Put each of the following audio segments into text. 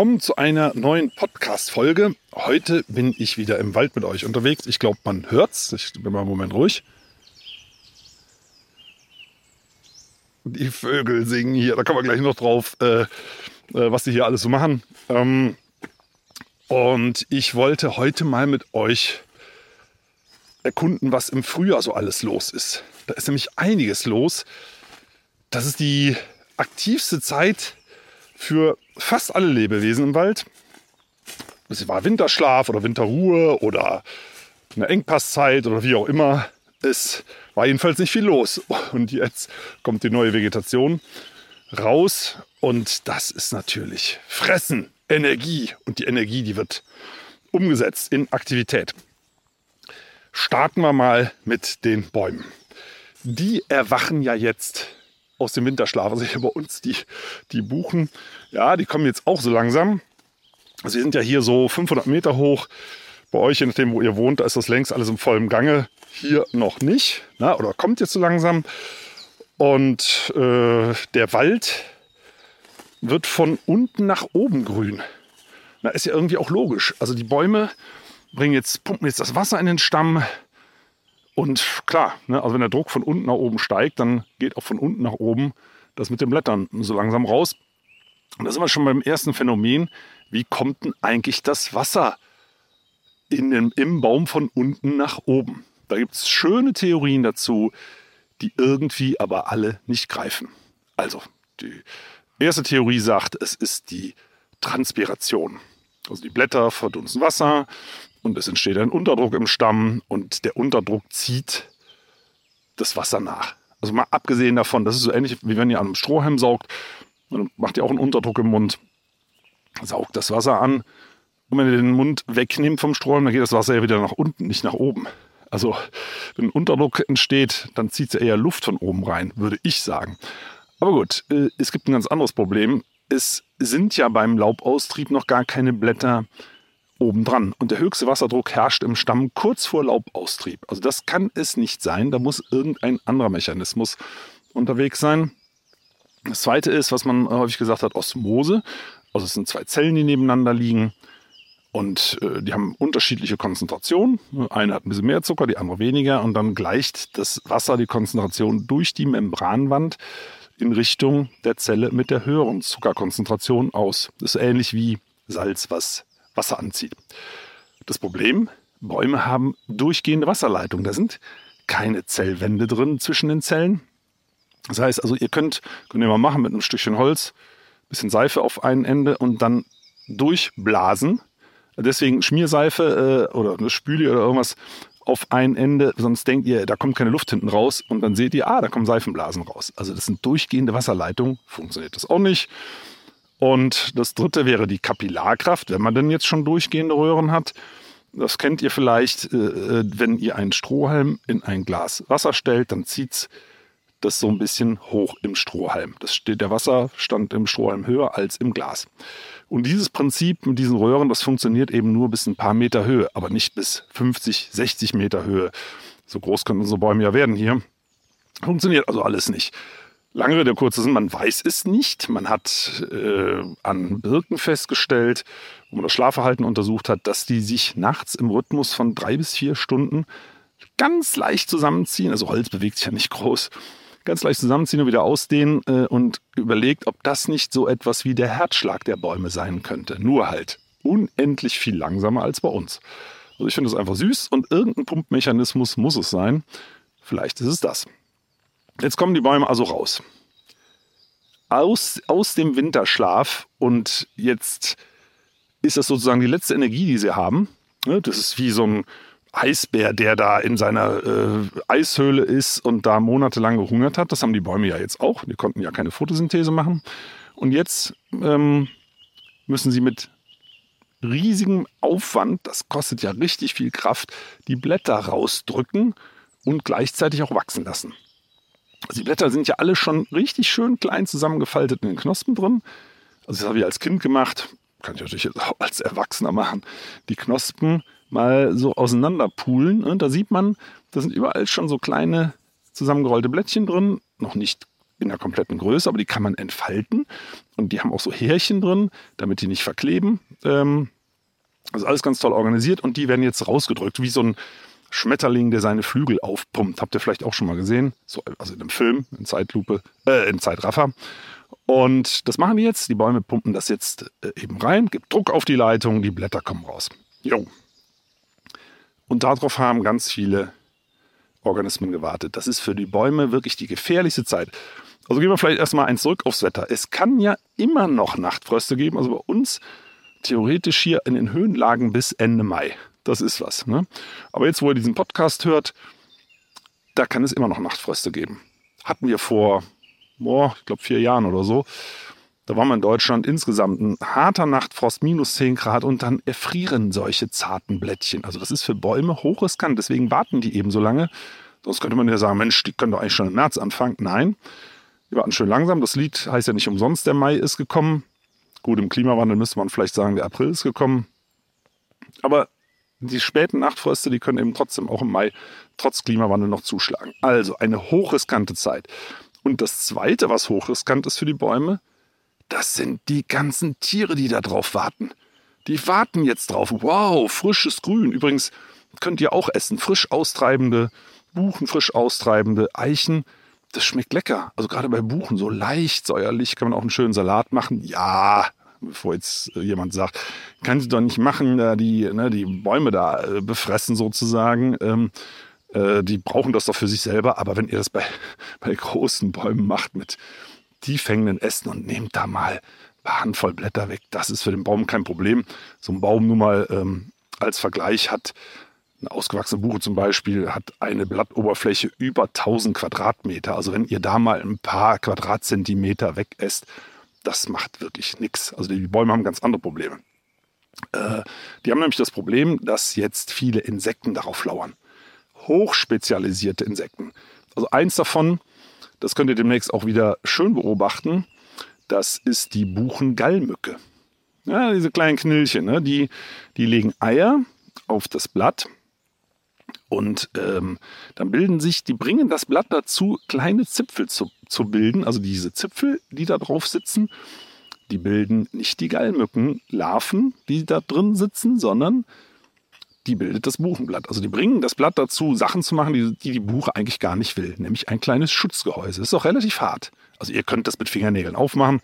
Willkommen zu einer neuen Podcast-Folge. Heute bin ich wieder im Wald mit euch unterwegs. Ich glaube, man hört's. Ich bin mal einen Moment ruhig. Die Vögel singen hier. Da kommen wir gleich noch drauf, äh, äh, was die hier alles so machen. Ähm, und ich wollte heute mal mit euch erkunden, was im Frühjahr so alles los ist. Da ist nämlich einiges los. Das ist die aktivste Zeit für fast alle Lebewesen im Wald. Es war Winterschlaf oder Winterruhe oder eine Engpasszeit oder wie auch immer. Es war jedenfalls nicht viel los. Und jetzt kommt die neue Vegetation raus. Und das ist natürlich Fressen, Energie. Und die Energie, die wird umgesetzt in Aktivität. Starten wir mal mit den Bäumen. Die erwachen ja jetzt aus dem Winterschlaf. Also hier bei uns die, die Buchen, ja, die kommen jetzt auch so langsam. Also wir sind ja hier so 500 Meter hoch. Bei euch, je nachdem, wo ihr wohnt, da ist das längst alles im vollen Gange. Hier noch nicht, na, oder kommt jetzt so langsam. Und äh, der Wald wird von unten nach oben grün. Na, ist ja irgendwie auch logisch. Also die Bäume bringen jetzt, pumpen jetzt das Wasser in den Stamm, und klar, ne, also wenn der Druck von unten nach oben steigt, dann geht auch von unten nach oben das mit den Blättern so langsam raus. Und da sind wir schon beim ersten Phänomen. Wie kommt denn eigentlich das Wasser in den, im Baum von unten nach oben? Da gibt es schöne Theorien dazu, die irgendwie aber alle nicht greifen. Also, die erste Theorie sagt, es ist die Transpiration. Also die Blätter verdunsten Wasser, und es entsteht ein Unterdruck im Stamm und der Unterdruck zieht das Wasser nach. Also mal abgesehen davon, das ist so ähnlich wie wenn ihr an einem Strohhalm saugt, dann macht ihr auch einen Unterdruck im Mund, saugt das Wasser an und wenn ihr den Mund wegnehmt vom Strohhalm, dann geht das Wasser ja wieder nach unten, nicht nach oben. Also wenn ein Unterdruck entsteht, dann zieht es eher Luft von oben rein, würde ich sagen. Aber gut, äh, es gibt ein ganz anderes Problem. Es sind ja beim Laubaustrieb noch gar keine Blätter obendran. Und der höchste Wasserdruck herrscht im Stamm kurz vor Laubaustrieb. Also das kann es nicht sein. Da muss irgendein anderer Mechanismus unterwegs sein. Das zweite ist, was man häufig gesagt hat, Osmose. Also es sind zwei Zellen, die nebeneinander liegen. Und äh, die haben unterschiedliche Konzentrationen. Eine hat ein bisschen mehr Zucker, die andere weniger. Und dann gleicht das Wasser die Konzentration durch die Membranwand in Richtung der Zelle mit der höheren Zuckerkonzentration aus. Das ist ähnlich wie Salz, was Wasser anzieht. Das Problem, Bäume haben durchgehende Wasserleitungen. Da sind keine Zellwände drin zwischen den Zellen. Das heißt also, ihr könnt, könnt ihr mal machen mit einem Stückchen Holz, bisschen Seife auf ein Ende und dann durchblasen. Deswegen Schmierseife äh, oder eine Spüle oder irgendwas auf ein Ende, sonst denkt ihr, da kommt keine Luft hinten raus und dann seht ihr, ah, da kommen Seifenblasen raus. Also das sind durchgehende Wasserleitungen, funktioniert das auch nicht. Und das dritte wäre die Kapillarkraft, wenn man denn jetzt schon durchgehende Röhren hat. Das kennt ihr vielleicht, äh, äh, wenn ihr einen Strohhalm in ein Glas Wasser stellt, dann zieht das so ein bisschen hoch im Strohhalm. Das steht der Wasserstand im Strohhalm höher als im Glas. Und dieses Prinzip mit diesen Röhren, das funktioniert eben nur bis ein paar Meter Höhe, aber nicht bis 50, 60 Meter Höhe. So groß können unsere Bäume ja werden hier. Funktioniert also alles nicht. Lange Rede, kurzer Sinn, man weiß es nicht. Man hat äh, an Birken festgestellt, wo man das Schlafverhalten untersucht hat, dass die sich nachts im Rhythmus von drei bis vier Stunden ganz leicht zusammenziehen. Also Holz bewegt sich ja nicht groß. Ganz leicht zusammenziehen und wieder ausdehnen äh, und überlegt, ob das nicht so etwas wie der Herzschlag der Bäume sein könnte. Nur halt unendlich viel langsamer als bei uns. Also ich finde es einfach süß und irgendein Pumpmechanismus muss es sein. Vielleicht ist es das. Jetzt kommen die Bäume also raus. Aus, aus dem Winterschlaf und jetzt ist das sozusagen die letzte Energie, die sie haben. Ne, das ist wie so ein Eisbär, der da in seiner äh, Eishöhle ist und da monatelang gehungert hat. Das haben die Bäume ja jetzt auch. Die konnten ja keine Photosynthese machen. Und jetzt ähm, müssen sie mit riesigem Aufwand, das kostet ja richtig viel Kraft, die Blätter rausdrücken und gleichzeitig auch wachsen lassen. Also die Blätter sind ja alle schon richtig schön klein zusammengefaltet in den Knospen drin. Also das habe ich als Kind gemacht, kann ich natürlich auch als Erwachsener machen. Die Knospen mal so auseinanderpulen und da sieht man, da sind überall schon so kleine zusammengerollte Blättchen drin, noch nicht in der kompletten Größe, aber die kann man entfalten und die haben auch so Härchen drin, damit die nicht verkleben. Ähm, also alles ganz toll organisiert und die werden jetzt rausgedrückt, wie so ein Schmetterling, der seine Flügel aufpumpt. Habt ihr vielleicht auch schon mal gesehen? So, also in einem Film, in Zeitlupe, äh, in Zeitraffer. Und das machen die jetzt. Die Bäume pumpen das jetzt äh, eben rein, gibt Druck auf die Leitung, die Blätter kommen raus. Jo. Und darauf haben ganz viele Organismen gewartet. Das ist für die Bäume wirklich die gefährlichste Zeit. Also gehen wir vielleicht erstmal eins zurück aufs Wetter. Es kann ja immer noch Nachtfröste geben. Also bei uns theoretisch hier in den Höhenlagen bis Ende Mai. Das ist was. Ne? Aber jetzt, wo ihr diesen Podcast hört, da kann es immer noch Nachtfröste geben. Hatten wir vor, boah, ich glaube, vier Jahren oder so. Da war man in Deutschland insgesamt ein harter Nachtfrost, minus 10 Grad und dann erfrieren solche zarten Blättchen. Also das ist für Bäume hochriskant, deswegen warten die eben so lange. Sonst könnte man ja sagen, Mensch, die können doch eigentlich schon im März anfangen. Nein, die warten schön langsam. Das Lied heißt ja nicht umsonst, der Mai ist gekommen. Gut, im Klimawandel müsste man vielleicht sagen, der April ist gekommen. Aber die späten Nachtfröste, die können eben trotzdem auch im Mai trotz Klimawandel noch zuschlagen. Also eine hochriskante Zeit. Und das Zweite, was hochriskant ist für die Bäume, das sind die ganzen Tiere, die da drauf warten. Die warten jetzt drauf. Wow, frisches Grün. Übrigens könnt ihr auch essen. Frisch austreibende Buchen, frisch austreibende Eichen. Das schmeckt lecker. Also gerade bei Buchen so leicht säuerlich kann man auch einen schönen Salat machen. Ja, bevor jetzt jemand sagt, kann sie doch nicht machen, da die, ne, die Bäume da äh, befressen sozusagen. Ähm, äh, die brauchen das doch für sich selber. Aber wenn ihr das bei, bei großen Bäumen macht mit tiefhängenden Ästen und nehmt da mal eine Handvoll Blätter weg. Das ist für den Baum kein Problem. So ein Baum nur mal ähm, als Vergleich hat eine ausgewachsene Buche zum Beispiel hat eine Blattoberfläche über 1000 Quadratmeter. Also wenn ihr da mal ein paar Quadratzentimeter wegesst, das macht wirklich nichts. Also die Bäume haben ganz andere Probleme. Äh, die haben nämlich das Problem, dass jetzt viele Insekten darauf lauern. Hochspezialisierte Insekten. Also eins davon das könnt ihr demnächst auch wieder schön beobachten. Das ist die Buchengallmücke. Ja, diese kleinen Knilchen, ne? die, die legen Eier auf das Blatt und ähm, dann bilden sich, die bringen das Blatt dazu, kleine Zipfel zu, zu bilden. Also diese Zipfel, die da drauf sitzen, die bilden nicht die Gallmückenlarven, die da drin sitzen, sondern die bildet das Buchenblatt. Also die bringen das Blatt dazu, Sachen zu machen, die die, die Buche eigentlich gar nicht will, nämlich ein kleines Schutzgehäuse. Ist auch relativ hart. Also ihr könnt das mit Fingernägeln aufmachen,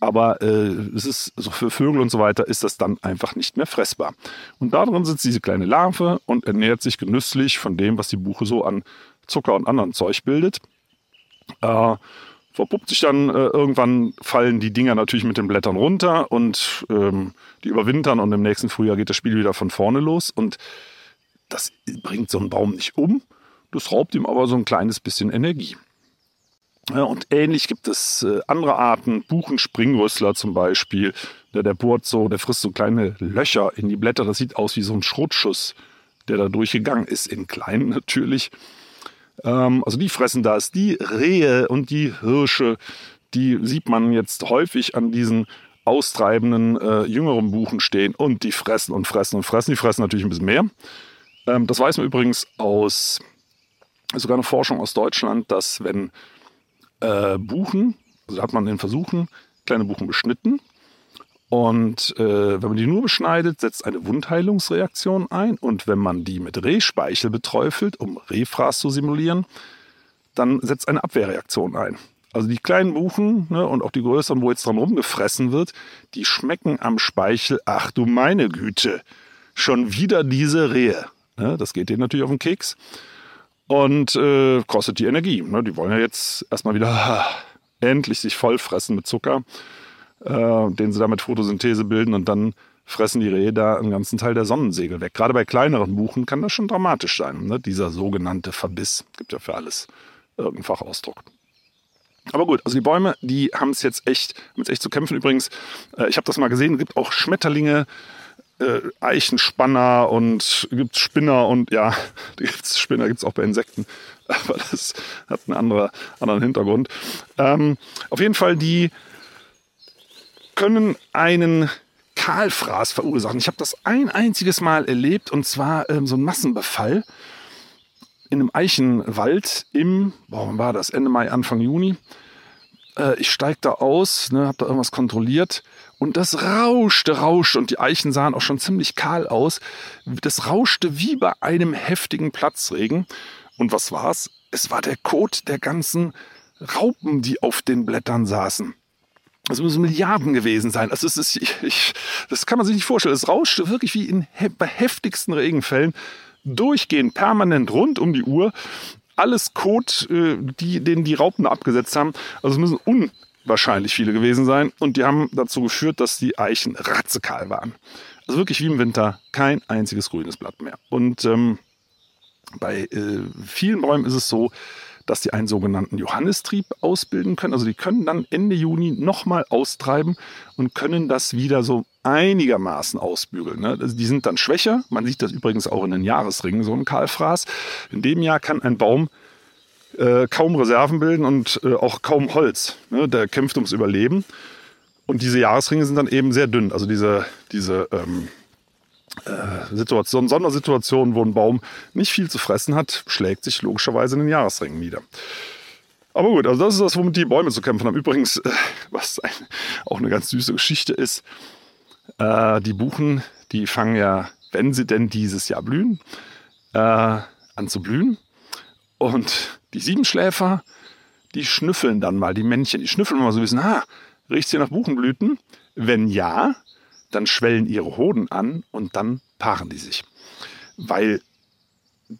aber äh, es ist so für Vögel und so weiter ist das dann einfach nicht mehr fressbar. Und da drin sitzt diese kleine Larve und ernährt sich genüsslich von dem, was die Buche so an Zucker und anderen Zeug bildet. Äh, verpuppt sich dann, äh, irgendwann fallen die Dinger natürlich mit den Blättern runter und ähm, die überwintern und im nächsten Frühjahr geht das Spiel wieder von vorne los und das bringt so einen Baum nicht um, das raubt ihm aber so ein kleines bisschen Energie. Und ähnlich gibt es äh, andere Arten, Buchenspringrössler zum Beispiel, der, der bohrt so, der frisst so kleine Löcher in die Blätter, das sieht aus wie so ein Schrotschuss, der da durchgegangen ist, in kleinen natürlich. Ähm, also die fressen das. Die Rehe und die Hirsche, die sieht man jetzt häufig an diesen austreibenden äh, jüngeren Buchen stehen und die fressen und fressen und fressen. Die fressen natürlich ein bisschen mehr. Ähm, das weiß man übrigens aus sogar eine Forschung aus Deutschland, dass wenn äh, Buchen, also hat man in Versuchen kleine Buchen beschnitten und äh, wenn man die nur beschneidet, setzt eine Wundheilungsreaktion ein. Und wenn man die mit Rehspeichel beträufelt, um Rehfraß zu simulieren, dann setzt eine Abwehrreaktion ein. Also die kleinen Buchen ne, und auch die größeren, wo jetzt dran rumgefressen wird, die schmecken am Speichel, ach du meine Güte, schon wieder diese Rehe. Ne, das geht denen natürlich auf den Keks und äh, kostet die Energie. Ne, die wollen ja jetzt erstmal wieder ah, endlich sich vollfressen mit Zucker äh, den sie da mit Photosynthese bilden und dann fressen die Rehe da einen ganzen Teil der Sonnensegel weg. Gerade bei kleineren Buchen kann das schon dramatisch sein, ne? dieser sogenannte Verbiss. Gibt ja für alles irgendeinen Fachausdruck. Aber gut, also die Bäume, die haben es jetzt echt, haben jetzt echt zu kämpfen. Übrigens, äh, ich habe das mal gesehen, es gibt auch Schmetterlinge, äh, Eichenspanner und gibt Spinner und ja, gibt's Spinner gibt es auch bei Insekten. Aber das hat einen andere, anderen Hintergrund. Ähm, auf jeden Fall, die können einen Kahlfraß verursachen. Ich habe das ein einziges Mal erlebt und zwar ähm, so ein Massenbefall in einem Eichenwald im, boah, war das? Ende Mai, Anfang Juni. Äh, ich steige da aus, ne, habe da irgendwas kontrolliert und das rauschte, rauschte und die Eichen sahen auch schon ziemlich kahl aus. Das rauschte wie bei einem heftigen Platzregen. Und was war's? Es war der Kot der ganzen Raupen, die auf den Blättern saßen. Das müssen Milliarden gewesen sein. Also es ist, ich, ich, das kann man sich nicht vorstellen. Es rauschte wirklich wie in bei heftigsten Regenfällen durchgehend, permanent rund um die Uhr. Alles Kot, äh, die, den die Raupen abgesetzt haben. Also es müssen unwahrscheinlich viele gewesen sein. Und die haben dazu geführt, dass die Eichen ratzekahl waren. Also wirklich wie im Winter kein einziges grünes Blatt mehr. Und ähm, bei äh, vielen Bäumen ist es so, dass die einen sogenannten Johannistrieb ausbilden können. Also die können dann Ende Juni nochmal austreiben und können das wieder so einigermaßen ausbügeln. Ne? Also die sind dann schwächer. Man sieht das übrigens auch in den Jahresringen, so ein Kahlfraß. In dem Jahr kann ein Baum äh, kaum Reserven bilden und äh, auch kaum Holz. Ne? Der kämpft ums Überleben. Und diese Jahresringe sind dann eben sehr dünn. Also diese, diese ähm, äh, Situation, Sondersituation, wo ein Baum nicht viel zu fressen hat, schlägt sich logischerweise in den Jahresringen nieder. Aber gut, also das ist das, womit die Bäume zu kämpfen haben. Übrigens, äh, was ein, auch eine ganz süße Geschichte ist, die Buchen, die fangen ja, wenn sie denn dieses Jahr blühen, an zu blühen. Und die Siebenschläfer, die schnüffeln dann mal, die Männchen, die schnüffeln mal so ein bisschen, ah, riecht hier nach Buchenblüten? Wenn ja, dann schwellen ihre Hoden an und dann paaren die sich. Weil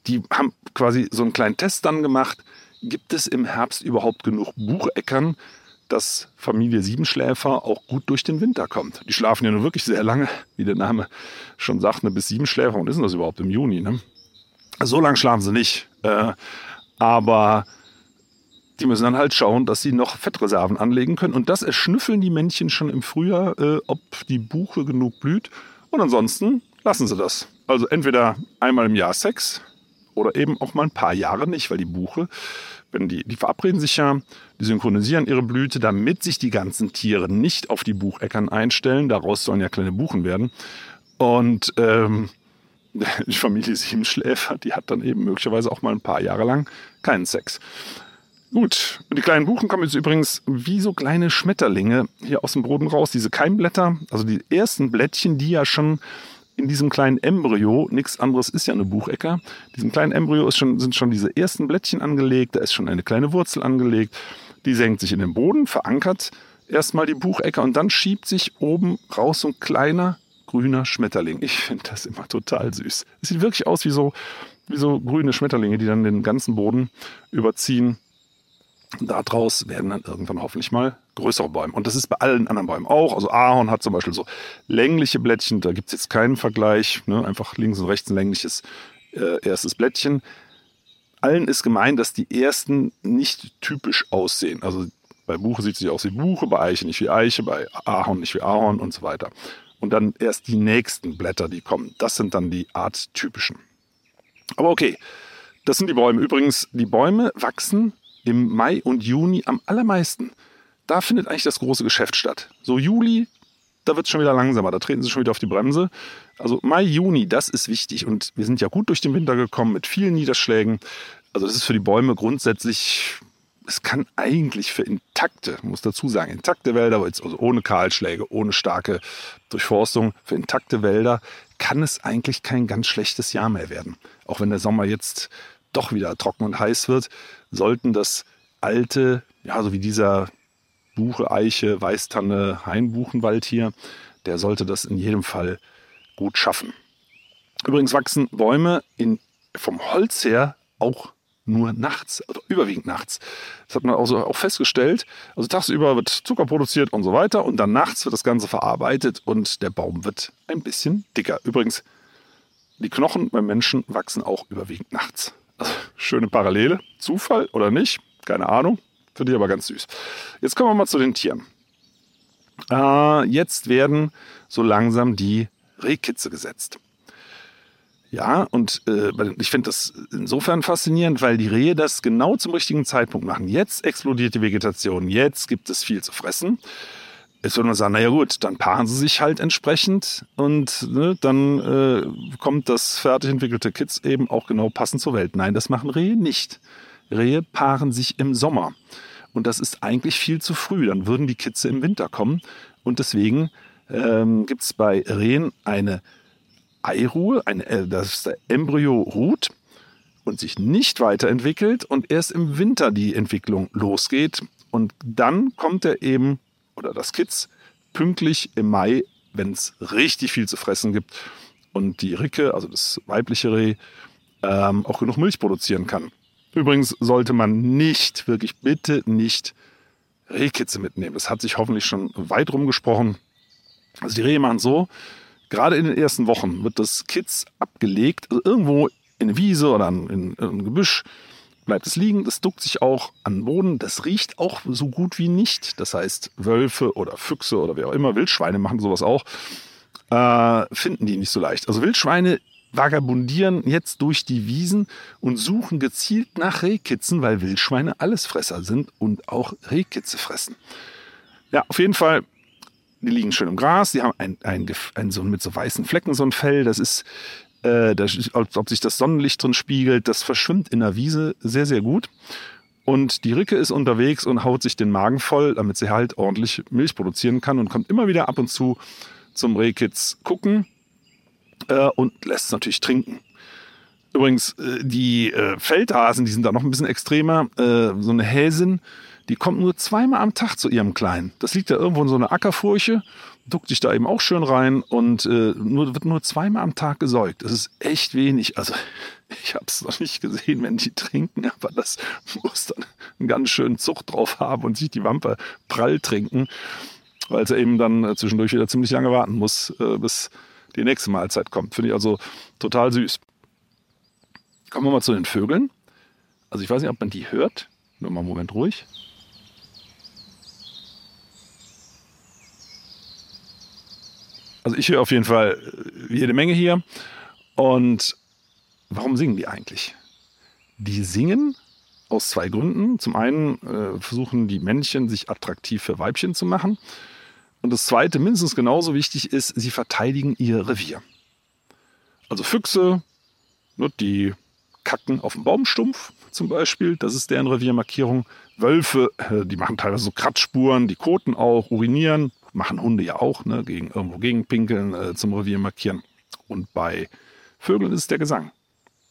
die haben quasi so einen kleinen Test dann gemacht, gibt es im Herbst überhaupt genug Bucheckern, dass Familie Siebenschläfer auch gut durch den Winter kommt. Die schlafen ja nur wirklich sehr lange, wie der Name schon sagt, ne, bis Siebenschläfer. Und ist das überhaupt im Juni? Ne? So lange schlafen sie nicht. Äh, aber die müssen dann halt schauen, dass sie noch Fettreserven anlegen können. Und das erschnüffeln die Männchen schon im Frühjahr, äh, ob die Buche genug blüht. Und ansonsten lassen sie das. Also entweder einmal im Jahr Sex oder eben auch mal ein paar Jahre nicht, weil die Buche, wenn die, die verabreden sich ja, die synchronisieren ihre Blüte, damit sich die ganzen Tiere nicht auf die Bucheckern einstellen. Daraus sollen ja kleine Buchen werden. Und ähm, die Familie Siebenschläfer, die hat dann eben möglicherweise auch mal ein paar Jahre lang keinen Sex. Gut, und die kleinen Buchen kommen jetzt übrigens wie so kleine Schmetterlinge hier aus dem Boden raus. Diese Keimblätter, also die ersten Blättchen, die ja schon in diesem kleinen Embryo, nichts anderes ist ja eine Buchecker, diesem kleinen Embryo schon, sind schon diese ersten Blättchen angelegt, da ist schon eine kleine Wurzel angelegt, die senkt sich in den Boden, verankert erstmal die Buchecker und dann schiebt sich oben raus so ein kleiner grüner Schmetterling. Ich finde das immer total süß. Es sieht wirklich aus wie so, wie so grüne Schmetterlinge, die dann den ganzen Boden überziehen. Daraus werden dann irgendwann hoffentlich mal größere Bäume. Und das ist bei allen anderen Bäumen auch. Also Ahorn hat zum Beispiel so längliche Blättchen, da gibt es jetzt keinen Vergleich. Ne? Einfach links und rechts ein längliches äh, erstes Blättchen. Allen ist gemein, dass die ersten nicht typisch aussehen. Also bei Buche sieht sie aus wie Buche, bei Eiche nicht wie Eiche, bei Ahorn nicht wie Ahorn und so weiter. Und dann erst die nächsten Blätter, die kommen. Das sind dann die arttypischen. Aber okay, das sind die Bäume. Übrigens, die Bäume wachsen im Mai und Juni am allermeisten. Da findet eigentlich das große Geschäft statt. So Juli, da wird es schon wieder langsamer, da treten sie schon wieder auf die Bremse. Also Mai, Juni, das ist wichtig. Und wir sind ja gut durch den Winter gekommen mit vielen Niederschlägen. Also das ist für die Bäume grundsätzlich, es kann eigentlich für intakte, muss dazu sagen, intakte Wälder, also ohne Kahlschläge, ohne starke Durchforstung, für intakte Wälder kann es eigentlich kein ganz schlechtes Jahr mehr werden. Auch wenn der Sommer jetzt doch wieder trocken und heiß wird, sollten das alte, ja, so wie dieser Buche, Eiche, Weißtanne, Hainbuchenwald hier, der sollte das in jedem Fall gut schaffen. Übrigens wachsen Bäume in, vom Holz her auch nur nachts, oder überwiegend nachts. Das hat man also auch festgestellt. Also tagsüber wird Zucker produziert und so weiter und dann nachts wird das Ganze verarbeitet und der Baum wird ein bisschen dicker. Übrigens, die Knochen beim Menschen wachsen auch überwiegend nachts. Also, schöne Parallele. Zufall oder nicht? Keine Ahnung. Finde ich aber ganz süß. Jetzt kommen wir mal zu den Tieren. Äh, jetzt werden so langsam die Rehkitze gesetzt. Ja, und äh, ich finde das insofern faszinierend, weil die Rehe das genau zum richtigen Zeitpunkt machen. Jetzt explodiert die Vegetation, jetzt gibt es viel zu fressen. Jetzt würde man sagen, naja gut, dann paaren sie sich halt entsprechend und ne, dann äh, kommt das fertig entwickelte Kitz eben auch genau passend zur Welt. Nein, das machen Rehe nicht. Rehe paaren sich im Sommer. Und das ist eigentlich viel zu früh. Dann würden die Kitze im Winter kommen. Und deswegen ähm, gibt es bei Rehen eine Eiruhe, ein, äh, dass der Embryo ruht und sich nicht weiterentwickelt und erst im Winter die Entwicklung losgeht. Und dann kommt er eben, oder das Kitz, pünktlich im Mai, wenn es richtig viel zu fressen gibt und die Ricke, also das weibliche Reh, ähm, auch genug Milch produzieren kann. Übrigens sollte man nicht, wirklich bitte nicht Rehkitze mitnehmen. Das hat sich hoffentlich schon weit rumgesprochen. Also die Rehe machen so, gerade in den ersten Wochen wird das Kitz abgelegt, also irgendwo in eine Wiese oder in, in, in ein Gebüsch bleibt es liegen, das duckt sich auch an den Boden, das riecht auch so gut wie nicht. Das heißt, Wölfe oder Füchse oder wer auch immer, Wildschweine machen sowas auch, äh, finden die nicht so leicht. Also Wildschweine vagabundieren jetzt durch die Wiesen und suchen gezielt nach Rehkitzen, weil Wildschweine Allesfresser sind und auch Rehkitze fressen. Ja, auf jeden Fall, die liegen schön im Gras, die haben ein, ein, ein so mit so weißen Flecken so ein Fell, das ist, äh, das, als ob sich das Sonnenlicht drin spiegelt, das verschwimmt in der Wiese sehr, sehr gut. Und die Ricke ist unterwegs und haut sich den Magen voll, damit sie halt ordentlich Milch produzieren kann und kommt immer wieder ab und zu zum Rehkitz gucken äh, und lässt es natürlich trinken. Übrigens, äh, die äh, Feldhasen, die sind da noch ein bisschen extremer. Äh, so eine Häsin, die kommt nur zweimal am Tag zu ihrem Kleinen. Das liegt da irgendwo in so einer Ackerfurche, duckt sich da eben auch schön rein und äh, nur, wird nur zweimal am Tag gesäugt. Das ist echt wenig. Also ich habe es noch nicht gesehen, wenn die trinken, aber das muss dann einen ganz schönen Zucht drauf haben und sich die Wampe prall trinken, weil sie eben dann äh, zwischendurch wieder ziemlich lange warten muss, äh, bis die nächste Mahlzeit kommt. Finde ich also total süß. Kommen wir mal zu den Vögeln. Also ich weiß nicht, ob man die hört. Nur mal einen Moment ruhig. Also ich höre auf jeden Fall jede Menge hier. Und warum singen die eigentlich? Die singen aus zwei Gründen. Zum einen äh, versuchen die Männchen sich attraktiv für Weibchen zu machen. Und das Zweite, mindestens genauso wichtig ist, sie verteidigen ihr Revier. Also Füchse, ne, die kacken auf dem Baumstumpf zum Beispiel, das ist deren Reviermarkierung. Wölfe, äh, die machen teilweise so Kratzspuren, die koten auch, urinieren, machen Hunde ja auch, ne, gegen, irgendwo gegenpinkeln äh, zum Revier markieren. Und bei Vögeln ist es der Gesang.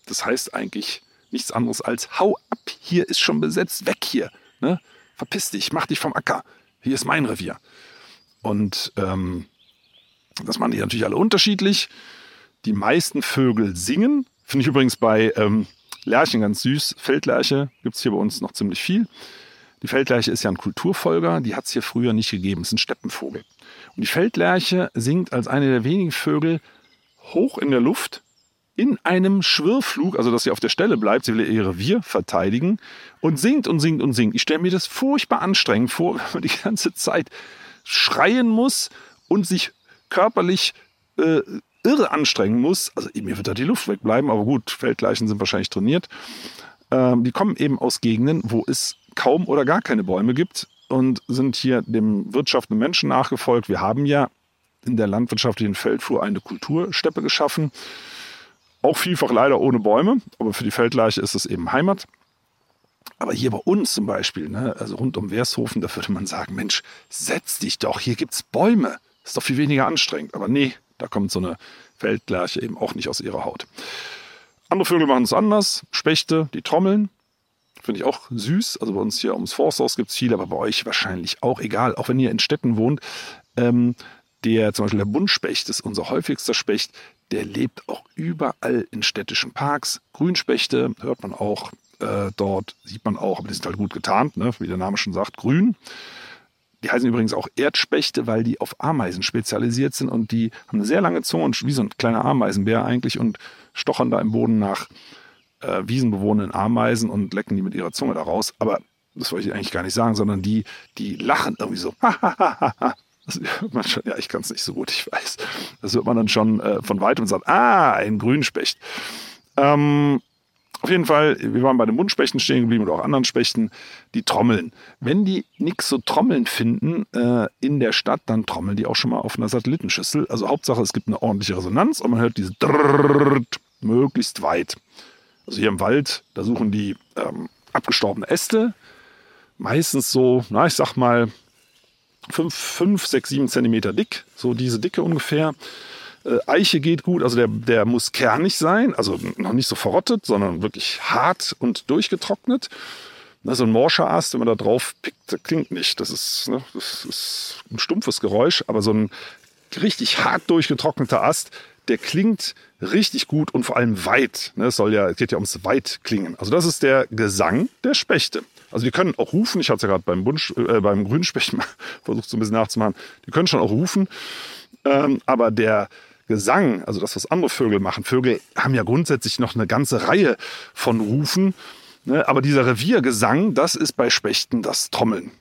Das heißt eigentlich nichts anderes als hau ab, hier ist schon besetzt, weg hier. Ne? Verpiss dich, mach dich vom Acker. Hier ist mein Revier. Und ähm, das machen die natürlich alle unterschiedlich. Die meisten Vögel singen. Finde ich übrigens bei ähm, Lerchen ganz süß. Feldlerche gibt es hier bei uns noch ziemlich viel. Die Feldlerche ist ja ein Kulturfolger, die hat es hier früher nicht gegeben. Es ist ein Steppenvogel. Und die Feldlerche singt als eine der wenigen Vögel hoch in der Luft in einem Schwirrflug, also dass sie auf der Stelle bleibt, sie will ihr Revier verteidigen und singt und singt und singt. Ich stelle mir das furchtbar anstrengend vor, wenn man die ganze Zeit schreien muss und sich körperlich äh, irre anstrengen muss. Also mir wird da die Luft wegbleiben, aber gut, Feldleichen sind wahrscheinlich trainiert. Ähm, die kommen eben aus Gegenden, wo es kaum oder gar keine Bäume gibt und sind hier dem wirtschaftenden Menschen nachgefolgt. Wir haben ja in der landwirtschaftlichen Feldflur eine Kultursteppe geschaffen. Auch vielfach leider ohne Bäume, aber für die Feldleiche ist es eben Heimat. Aber hier bei uns zum Beispiel, ne, also rund um Wershofen, da würde man sagen, Mensch, setz dich doch, hier gibt es Bäume. Ist doch viel weniger anstrengend. Aber nee, da kommt so eine Feldlerche eben auch nicht aus ihrer Haut. Andere Vögel machen es anders. Spechte, die trommeln. Finde ich auch süß. Also bei uns hier ums Forsthaus gibt es viele, aber bei euch wahrscheinlich auch egal. Auch wenn ihr in Städten wohnt. Ähm, der zum Beispiel der Buntspecht ist unser häufigster Specht. Der lebt auch überall in städtischen Parks. Grünspechte hört man auch äh, dort sieht man auch, aber die sind halt gut getarnt, ne? wie der Name schon sagt, grün. Die heißen übrigens auch Erdspechte, weil die auf Ameisen spezialisiert sind und die haben eine sehr lange Zunge wie so ein kleiner Ameisenbär eigentlich und stochern da im Boden nach äh, wiesenbewohnenden Ameisen und lecken die mit ihrer Zunge da raus. Aber das wollte ich eigentlich gar nicht sagen, sondern die, die lachen irgendwie so. Das hört man schon, ja, ich kann es nicht so gut, ich weiß. Das hört man dann schon äh, von weitem und sagt, ah, ein Grünspecht. Ähm, auf jeden Fall, wir waren bei den Mundspechten stehen geblieben und auch anderen Spechten, die trommeln. Wenn die nichts so trommeln finden äh, in der Stadt, dann trommeln die auch schon mal auf einer Satellitenschüssel. Also Hauptsache, es gibt eine ordentliche Resonanz und man hört diese Drrrrt möglichst weit. Also hier im Wald, da suchen die ähm, abgestorbene Äste, meistens so, na, ich sag mal, 5, 5 6, 7 Zentimeter dick, so diese Dicke ungefähr. Äh, Eiche geht gut, also der, der muss kernig sein, also noch nicht so verrottet, sondern wirklich hart und durchgetrocknet. Na, so ein morscher Ast, wenn man da drauf pickt, klingt nicht. Das ist, ne, das ist ein stumpfes Geräusch, aber so ein richtig hart durchgetrockneter Ast, der klingt richtig gut und vor allem weit. Ne, es soll ja, es geht ja ums weit klingen. Also das ist der Gesang der Spechte. Also die können auch rufen. Ich hatte es ja gerade beim, Bunsch, äh, beim Grünspecht mal versucht, so ein bisschen nachzumachen. Die können schon auch rufen. Ähm, aber der Gesang, also das, was andere Vögel machen, Vögel haben ja grundsätzlich noch eine ganze Reihe von Rufen. Ne? Aber dieser Reviergesang, das ist bei Spechten das Trommeln.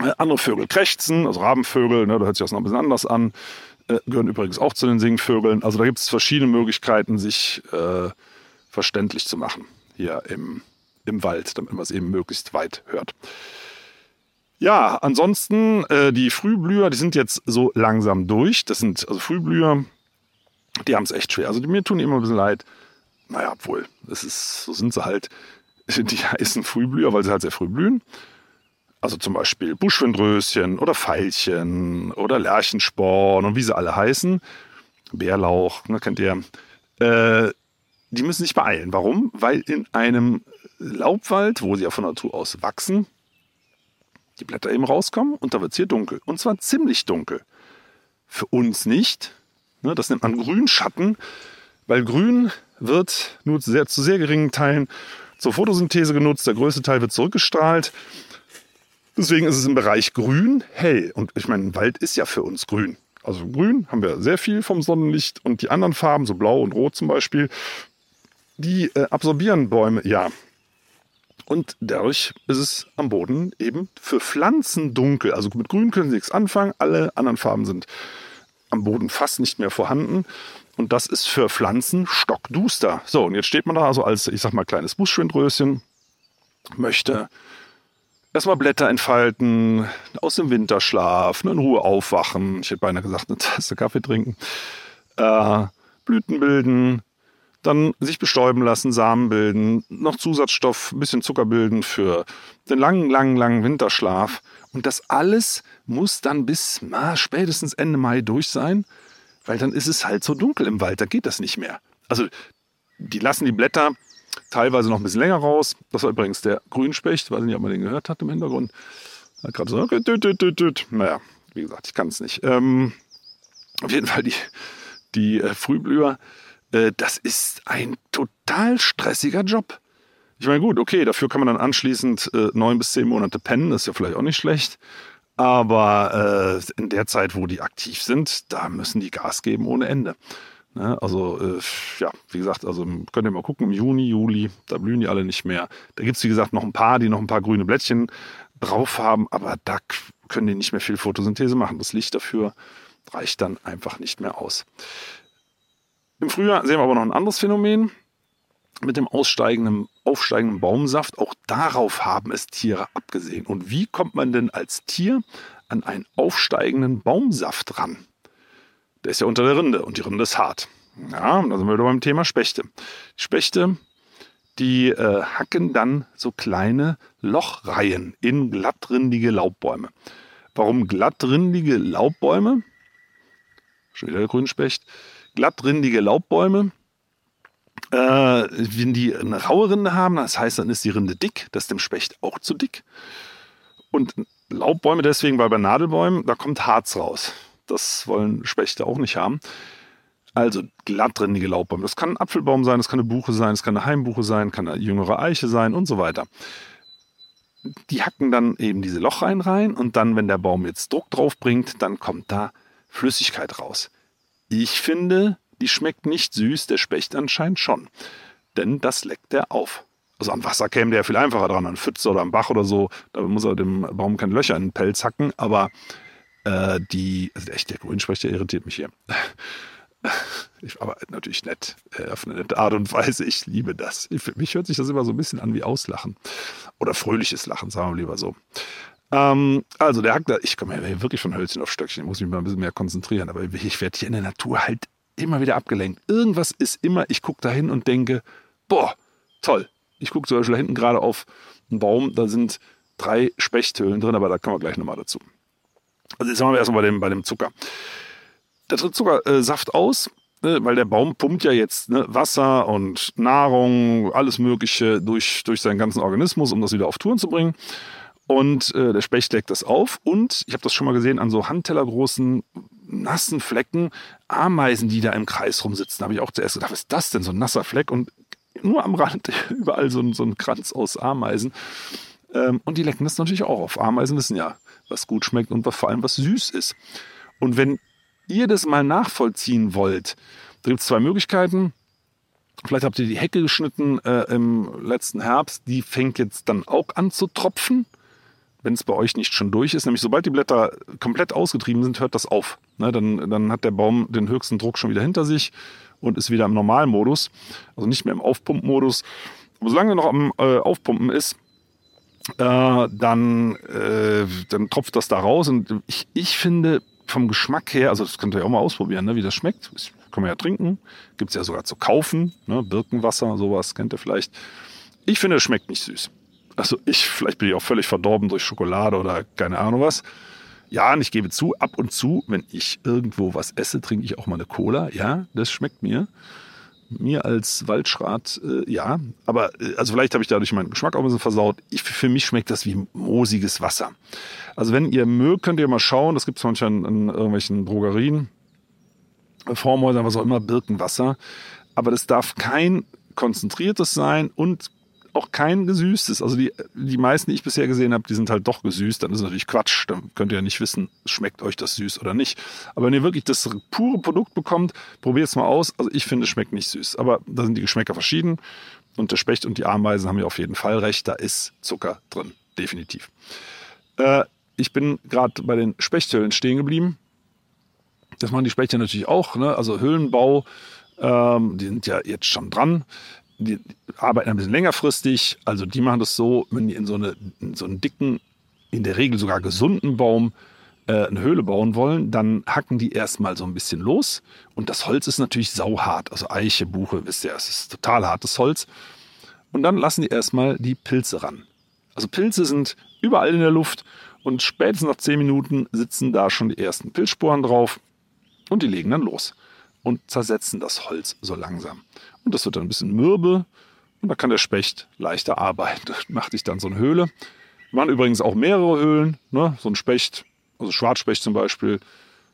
Äh, andere Vögel krächzen, also Rabenvögel, ne, da hört sich das noch ein bisschen anders an, äh, gehören übrigens auch zu den Singvögeln. Also da gibt es verschiedene Möglichkeiten, sich äh, verständlich zu machen hier im im Wald, damit man es eben möglichst weit hört. Ja, ansonsten äh, die Frühblüher, die sind jetzt so langsam durch. Das sind also Frühblüher, die haben es echt schwer. Also mir tun die immer ein bisschen leid. Naja, obwohl, das ist, so sind sie halt. Die heißen Frühblüher, weil sie halt sehr früh blühen. Also zum Beispiel Buschwindröschen oder Veilchen oder Lerchensporn und wie sie alle heißen. Bärlauch, ne, kennt ihr. Äh, die müssen sich beeilen. Warum? Weil in einem Laubwald, wo sie ja von Natur aus wachsen, die Blätter eben rauskommen und da wird es hier dunkel. Und zwar ziemlich dunkel. Für uns nicht. Ne, das nennt man Grünschatten, weil Grün wird nur zu sehr, zu sehr geringen Teilen zur Photosynthese genutzt. Der größte Teil wird zurückgestrahlt. Deswegen ist es im Bereich Grün hell. Und ich meine, ein Wald ist ja für uns grün. Also grün haben wir sehr viel vom Sonnenlicht und die anderen Farben, so blau und rot zum Beispiel, die äh, absorbieren Bäume, ja. Und dadurch ist es am Boden eben für Pflanzen dunkel. Also mit Grün können sie nichts anfangen. Alle anderen Farben sind am Boden fast nicht mehr vorhanden. Und das ist für Pflanzen stockduster. So, und jetzt steht man da also als, ich sag mal, kleines Buschschwindröschen, möchte erstmal Blätter entfalten, aus dem Winterschlaf, in Ruhe aufwachen. Ich hätte beinahe gesagt, eine Tasse Kaffee trinken. Äh, Blüten bilden, dann sich bestäuben lassen, Samen bilden, noch Zusatzstoff, ein bisschen Zucker bilden für den langen, langen, langen Winterschlaf. Und das alles muss dann bis na, spätestens Ende Mai durch sein, weil dann ist es halt so dunkel im Wald, da geht das nicht mehr. Also die lassen die Blätter teilweise noch ein bisschen länger raus. Das war übrigens der Grünspecht, weiß nicht, ob man den gehört hat im Hintergrund. Hat gerade so, okay, düt, düt, düt, düt. naja, wie gesagt, ich kann es nicht. Ähm, auf jeden Fall die, die äh, Frühblüher, äh, das ist ein total stressiger Job. Ich meine, gut, okay, dafür kann man dann anschließend äh, neun bis zehn Monate pennen, das ist ja vielleicht auch nicht schlecht. Aber äh, in der Zeit, wo die aktiv sind, da müssen die Gas geben ohne Ende. Ne? Also, äh, ja, wie gesagt, also könnt ihr mal gucken, im Juni, Juli, da blühen die alle nicht mehr. Da gibt es, wie gesagt, noch ein paar, die noch ein paar grüne Blättchen drauf haben, aber da können die nicht mehr viel Photosynthese machen. Das Licht dafür reicht dann einfach nicht mehr aus. Im Frühjahr sehen wir aber noch ein anderes Phänomen mit dem aussteigenden, aufsteigenden Baumsaft. Auch darauf haben es Tiere abgesehen. Und wie kommt man denn als Tier an einen aufsteigenden Baumsaft ran? Der ist ja unter der Rinde und die Rinde ist hart. Ja, da sind wir wieder beim Thema Spechte. Spechte, die äh, hacken dann so kleine Lochreihen in glattrindige Laubbäume. Warum glattrindige Laubbäume? Schon wieder der Grünspecht glattrindige Laubbäume. Äh, wenn die eine raue Rinde haben, das heißt, dann ist die Rinde dick, das ist dem Specht auch zu dick. Und Laubbäume deswegen, weil bei Nadelbäumen, da kommt Harz raus. Das wollen Spechte auch nicht haben. Also glattrindige Laubbäume. Das kann ein Apfelbaum sein, das kann eine Buche sein, das kann eine Heimbuche sein, kann eine jüngere Eiche sein und so weiter. Die hacken dann eben diese Lochreihen rein und dann, wenn der Baum jetzt Druck drauf bringt, dann kommt da Flüssigkeit raus. Ich finde, die schmeckt nicht süß, der Specht anscheinend schon. Denn das leckt er auf. Also an Wasser käme der viel einfacher dran, an Pfütze oder am Bach oder so. Da muss er dem Baum keine Löcher in den Pelz hacken. Aber äh, die, also echt, der Grünsprecher der irritiert mich hier. Ich, aber natürlich nett, äh, auf eine nette Art und Weise. Ich liebe das. Für mich hört sich das immer so ein bisschen an wie Auslachen. Oder fröhliches Lachen, sagen wir lieber so. Ähm, also der Hack, ich komme ja wirklich von Hölzchen auf Stöckchen, ich muss mich mal ein bisschen mehr konzentrieren, aber ich werde hier in der Natur halt immer wieder abgelenkt. Irgendwas ist immer, ich gucke da hin und denke, boah, toll. Ich gucke zum Beispiel da hinten gerade auf einen Baum, da sind drei Spechthöhlen drin, aber da kommen wir gleich nochmal dazu. Also jetzt machen wir erstmal bei dem, bei dem Zucker. Da tritt Zuckersaft aus, ne, weil der Baum pumpt ja jetzt ne, Wasser und Nahrung, alles Mögliche durch, durch seinen ganzen Organismus, um das wieder auf Touren zu bringen. Und äh, der Specht deckt das auf. Und ich habe das schon mal gesehen an so handtellergroßen nassen Flecken, Ameisen, die da im Kreis rumsitzen. Da habe ich auch zuerst gedacht, was ist das denn, so ein nasser Fleck? Und nur am Rand überall so so ein Kranz aus Ameisen. Ähm, und die lecken das natürlich auch auf. Ameisen wissen ja, was gut schmeckt und was, vor allem was süß ist. Und wenn ihr das mal nachvollziehen wollt, da gibt es zwei Möglichkeiten. Vielleicht habt ihr die Hecke geschnitten äh, im letzten Herbst. Die fängt jetzt dann auch an zu tropfen, wenn es bei euch nicht schon durch ist. Nämlich sobald die Blätter komplett ausgetrieben sind, hört das auf. Ne, dann, dann hat der Baum den höchsten Druck schon wieder hinter sich und ist wieder im Normalmodus. Also nicht mehr im Aufpumpmodus. Aber solange er noch am äh, Aufpumpen ist, äh, dann, äh, dann tropft das da raus. Und ich, ich finde, vom Geschmack her, also das könnt ihr ja auch mal ausprobieren, ne, wie das schmeckt. Das kann man ja trinken. Gibt es ja sogar zu kaufen. Ne, Birkenwasser, sowas kennt ihr vielleicht. Ich finde, es schmeckt nicht süß. Also ich, vielleicht bin ich auch völlig verdorben durch Schokolade oder keine Ahnung was. Ja, und ich gebe zu, ab und zu, wenn ich irgendwo was esse, trinke ich auch mal eine Cola. Ja, das schmeckt mir. Mir als Waldschrat, äh, ja. Aber, äh, also vielleicht habe ich dadurch meinen Geschmack auch ein bisschen versaut. Ich, für mich schmeckt das wie moosiges Wasser. Also wenn ihr mögt, könnt ihr mal schauen. Das gibt es manchmal in, in irgendwelchen Drogerien, Formhäusern, was auch immer, Birkenwasser. Aber das darf kein konzentriertes sein und auch kein gesüßtes. Also die, die meisten, die ich bisher gesehen habe, die sind halt doch gesüßt. Dann ist natürlich Quatsch. Dann könnt ihr ja nicht wissen, schmeckt euch das süß oder nicht. Aber wenn ihr wirklich das pure Produkt bekommt, probiert es mal aus. Also ich finde, es schmeckt nicht süß. Aber da sind die Geschmäcker verschieden. Und der Specht und die Ameisen haben ja auf jeden Fall recht. Da ist Zucker drin. Definitiv. Äh, ich bin gerade bei den Spechthöhlen stehen geblieben. Das machen die Spechte natürlich auch. Ne? Also Höhlenbau, ähm, die sind ja jetzt schon dran die arbeiten ein bisschen längerfristig. Also die machen das so, wenn die in so, eine, in so einen dicken, in der Regel sogar gesunden Baum äh, eine Höhle bauen wollen, dann hacken die erstmal so ein bisschen los. Und das Holz ist natürlich sauhart. Also Eiche, Buche, wisst ihr, es ist total hartes Holz. Und dann lassen die erstmal die Pilze ran. Also Pilze sind überall in der Luft und spätestens nach zehn Minuten sitzen da schon die ersten Pilzsporen drauf und die legen dann los und zersetzen das Holz so langsam. Und das wird dann ein bisschen mürbe und da kann der Specht leichter arbeiten. Macht sich dann so eine Höhle. Machen übrigens auch mehrere Höhlen. Ne? So ein Specht, also Schwarzspecht zum Beispiel,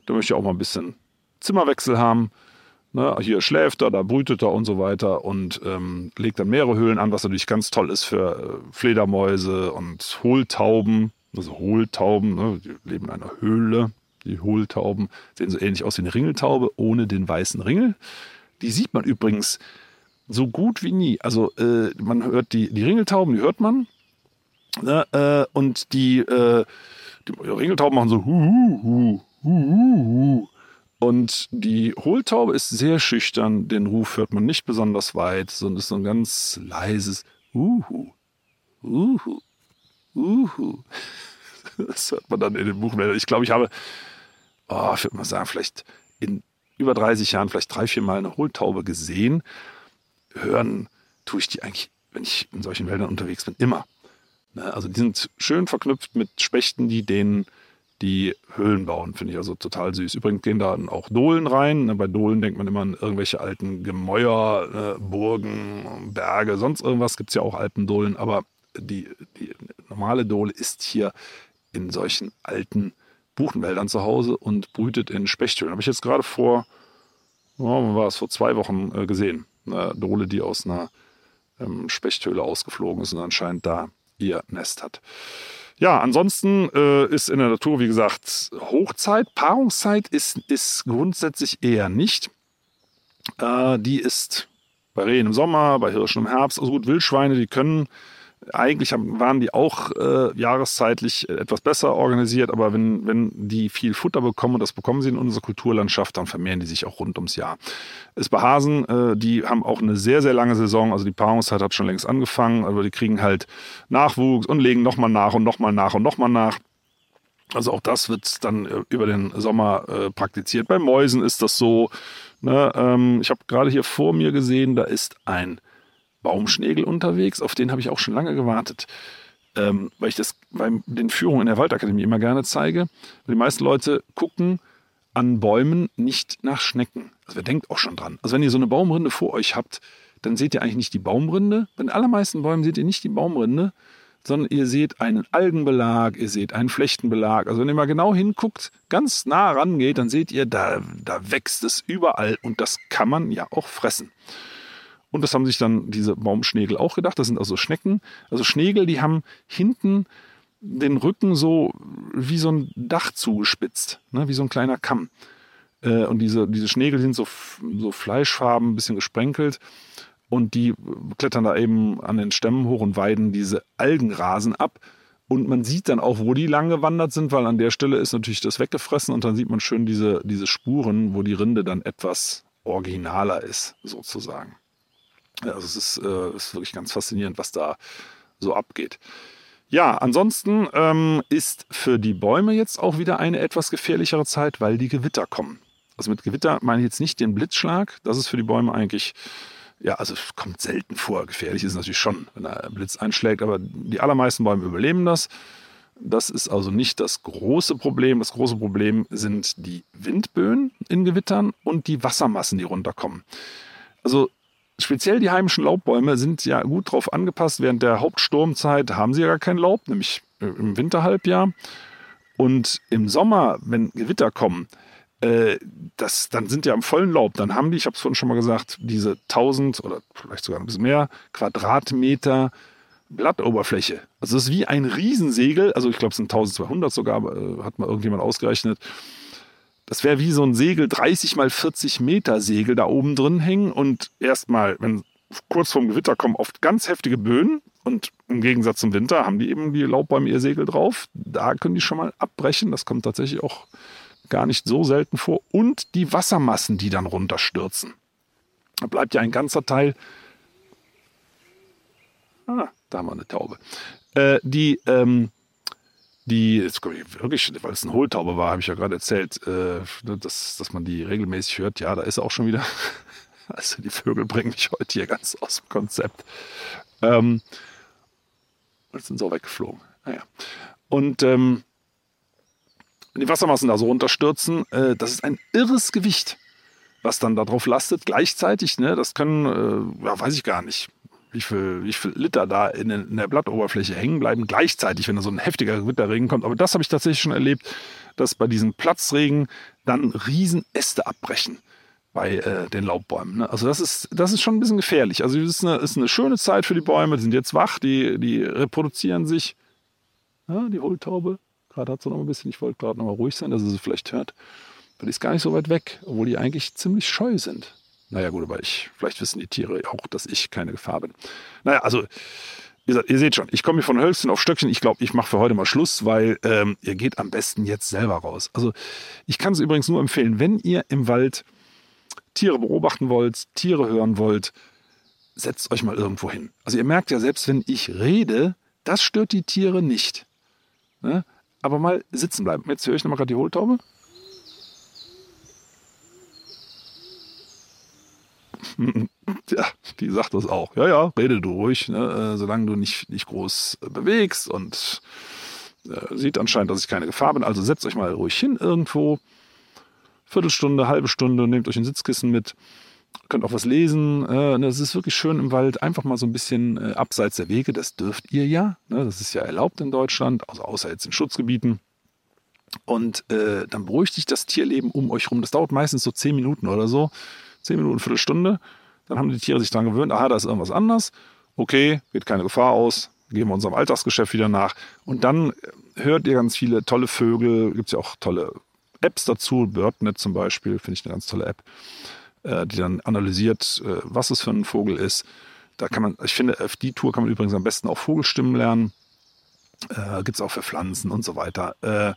der möchte auch mal ein bisschen Zimmerwechsel haben. Ne? Hier schläft er, da brütet er und so weiter und ähm, legt dann mehrere Höhlen an, was natürlich ganz toll ist für äh, Fledermäuse und Hohltauben. Also Hohltauben, ne? die leben in einer Höhle. Die Hohltauben sehen so ähnlich aus wie eine Ringeltaube ohne den weißen Ringel. Die sieht man übrigens so gut wie nie. Also äh, man hört die, die Ringeltauben, die hört man. Ne, äh, und die, äh, die Ringeltauben machen so hu, hu, hu, hu. Und die Hohltaube ist sehr schüchtern. Den Ruf hört man nicht besonders weit, sondern ist so ein ganz leises Uhu. Uhu. Uhu. Das hört man dann in den Buchmeldern. Ich glaube, ich habe, oh, ich würde mal sagen, vielleicht in über 30 Jahren vielleicht drei, vier Mal eine Hohltaube gesehen hören tue ich die eigentlich, wenn ich in solchen Wäldern unterwegs bin, immer. Ne? Also die sind schön verknüpft mit Spechten, die denen die Höhlen bauen, finde ich also total süß. Übrigens gehen da auch Dohlen rein. Ne? Bei Dohlen denkt man immer an irgendwelche alten Gemäuer, ne? Burgen, Berge, sonst irgendwas gibt es ja auch Alpendohlen, aber die, die normale Dohle ist hier in solchen alten Buchenwäldern zu Hause und brütet in Spechthöhlen. Habe ich jetzt gerade vor, oh, war es vor zwei Wochen äh, gesehen eine Dole, die aus einer ähm, Spechthöhle ausgeflogen ist und anscheinend da ihr Nest hat. Ja, ansonsten äh, ist in der Natur, wie gesagt, Hochzeit. Paarungszeit ist, ist grundsätzlich eher nicht. Äh, die ist bei Rehen im Sommer, bei Hirschen im Herbst. Also gut, Wildschweine, die können eigentlich waren die auch äh, jahreszeitlich etwas besser organisiert, aber wenn, wenn die viel Futter bekommen, und das bekommen sie in unserer Kulturlandschaft, dann vermehren die sich auch rund ums Jahr. Ist bei Hasen, äh, die haben auch eine sehr, sehr lange Saison, also die Paarungszeit hat schon längst angefangen, aber die kriegen halt Nachwuchs und legen nochmal nach und nochmal nach und nochmal nach. Also auch das wird dann äh, über den Sommer äh, praktiziert. Bei Mäusen ist das so. Ne, ähm, ich habe gerade hier vor mir gesehen, da ist ein Baumschnägel unterwegs, auf den habe ich auch schon lange gewartet. Ähm, weil ich das bei den Führungen in der Waldakademie immer gerne zeige. Die meisten Leute gucken an Bäumen nicht nach Schnecken. Also wer denkt auch schon dran. Also wenn ihr so eine Baumrinde vor euch habt, dann seht ihr eigentlich nicht die Baumrinde. Bei den allermeisten Bäumen seht ihr nicht die Baumrinde, sondern ihr seht einen Algenbelag, ihr seht einen Flechtenbelag. Also wenn ihr mal genau hinguckt, ganz nah rangeht, dann seht ihr, da, da wächst es überall und das kann man ja auch fressen. Und das haben sich dann diese Baumschnägel auch gedacht. Das sind also Schnecken. Also Schnägel, die haben hinten den Rücken so wie so ein Dach zugespitzt, ne? wie so ein kleiner Kamm. Äh, und diese, diese Schnägel sind so, so fleischfarben, ein bisschen gesprenkelt. Und die klettern da eben an den Stämmen hoch und weiden diese Algenrasen ab. Und man sieht dann auch, wo die lang gewandert sind, weil an der Stelle ist natürlich das weggefressen und dann sieht man schön diese, diese Spuren, wo die Rinde dann etwas originaler ist, sozusagen. Also es ist, äh, ist wirklich ganz faszinierend, was da so abgeht. Ja, ansonsten ähm, ist für die Bäume jetzt auch wieder eine etwas gefährlichere Zeit, weil die Gewitter kommen. Also mit Gewitter meine ich jetzt nicht den Blitzschlag. Das ist für die Bäume eigentlich, ja, also es kommt selten vor. Gefährlich ist es natürlich schon, wenn der Blitz einschlägt, aber die allermeisten Bäume überleben das. Das ist also nicht das große Problem. Das große Problem sind die Windböen in Gewittern und die Wassermassen, die runterkommen. Also Speziell die heimischen Laubbäume sind ja gut drauf angepasst. Während der Hauptsturmzeit haben sie ja gar kein Laub, nämlich äh, im Winterhalbjahr. Und im Sommer, wenn Gewitter kommen, äh, das, dann sind ja im vollen Laub. Dann haben die, ich habe es vorhin schon mal gesagt, diese 1000 oder vielleicht sogar ein bisschen mehr Quadratmeter Blattoberfläche. Also das ist wie ein Riesensegel. Also ich glaube, es sind 1200 sogar, äh, hat mal irgendjemand ausgerechnet das wäre wie so ein Segel, 30 mal 40 Meter Segel da oben drin hängen und erstmal, wenn kurz vorm Gewitter kommen, oft ganz heftige Böen und im Gegensatz zum Winter haben die eben die Laubbäume ihr Segel drauf. Da können die schon mal abbrechen. Das kommt tatsächlich auch gar nicht so selten vor. Und die Wassermassen, die dann runterstürzen. Da bleibt ja ein ganzer Teil. Ah, da haben wir eine Taube. Äh, die ähm, die, komme ich wirklich, weil es ein Hohltaube war, habe ich ja gerade erzählt, äh, dass, dass man die regelmäßig hört. Ja, da ist er auch schon wieder. Also die Vögel bringen mich heute hier ganz aus dem Konzept. Ähm, jetzt sind sie auch weggeflogen. Naja. Und ähm, die Wassermassen da so runterstürzen, äh, das ist ein irres Gewicht, was dann darauf lastet. Gleichzeitig, ne, das können, äh, ja, weiß ich gar nicht, wie viel, wie viel Liter da in, in der Blattoberfläche hängen bleiben, gleichzeitig, wenn da so ein heftiger Gewitterregen kommt. Aber das habe ich tatsächlich schon erlebt, dass bei diesen Platzregen dann Riesenäste abbrechen bei äh, den Laubbäumen. Ne? Also das ist, das ist schon ein bisschen gefährlich. Also es ist eine, ist eine schöne Zeit für die Bäume, die sind jetzt wach, die, die reproduzieren sich. Ja, die Hohltaube, gerade hat sie noch ein bisschen, ich wollte gerade noch mal ruhig sein, dass ihr sie vielleicht hört. Weil die ist gar nicht so weit weg, obwohl die eigentlich ziemlich scheu sind. Naja, gut, aber ich, vielleicht wissen die Tiere auch, dass ich keine Gefahr bin. Naja, also, ihr, ihr seht schon, ich komme hier von Hölzchen auf Stöckchen. Ich glaube, ich mache für heute mal Schluss, weil ähm, ihr geht am besten jetzt selber raus. Also, ich kann es übrigens nur empfehlen, wenn ihr im Wald Tiere beobachten wollt, Tiere hören wollt, setzt euch mal irgendwo hin. Also, ihr merkt ja, selbst wenn ich rede, das stört die Tiere nicht. Ne? Aber mal sitzen bleiben. Jetzt höre ich nochmal gerade die Hohltaube. ja, die sagt das auch. Ja, ja, rede du ruhig, ne, äh, solange du nicht, nicht groß äh, bewegst und äh, sieht anscheinend, dass ich keine Gefahr bin. Also setzt euch mal ruhig hin irgendwo. Viertelstunde, halbe Stunde, nehmt euch ein Sitzkissen mit, könnt auch was lesen. Äh, ne, es ist wirklich schön im Wald, einfach mal so ein bisschen abseits der Wege. Das dürft ihr ja. Ne, das ist ja erlaubt in Deutschland, also außer jetzt in Schutzgebieten. Und äh, dann beruhigt sich das Tierleben um euch rum. Das dauert meistens so zehn Minuten oder so zehn Minuten, Viertelstunde. Dann haben die Tiere sich daran gewöhnt, aha, da ist irgendwas anders. Okay, geht keine Gefahr aus, gehen wir unserem Alltagsgeschäft wieder nach. Und dann hört ihr ganz viele tolle Vögel, gibt es ja auch tolle Apps dazu, BirdNet zum Beispiel, finde ich eine ganz tolle App. äh, die dann analysiert, äh, was es für ein Vogel ist. Da kann man, ich finde, auf die Tour kann man übrigens am besten auch Vogelstimmen lernen. Äh, Gibt es auch für Pflanzen und so weiter. Äh,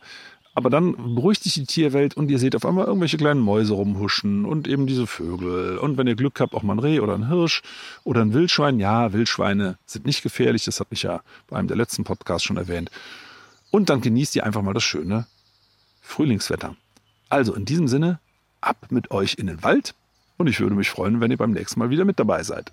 aber dann beruhigt sich die Tierwelt und ihr seht auf einmal irgendwelche kleinen Mäuse rumhuschen und eben diese Vögel. Und wenn ihr Glück habt, auch mal ein Reh oder ein Hirsch oder ein Wildschwein. Ja, Wildschweine sind nicht gefährlich, das habe ich ja bei einem der letzten Podcasts schon erwähnt. Und dann genießt ihr einfach mal das schöne Frühlingswetter. Also in diesem Sinne, ab mit euch in den Wald und ich würde mich freuen, wenn ihr beim nächsten Mal wieder mit dabei seid.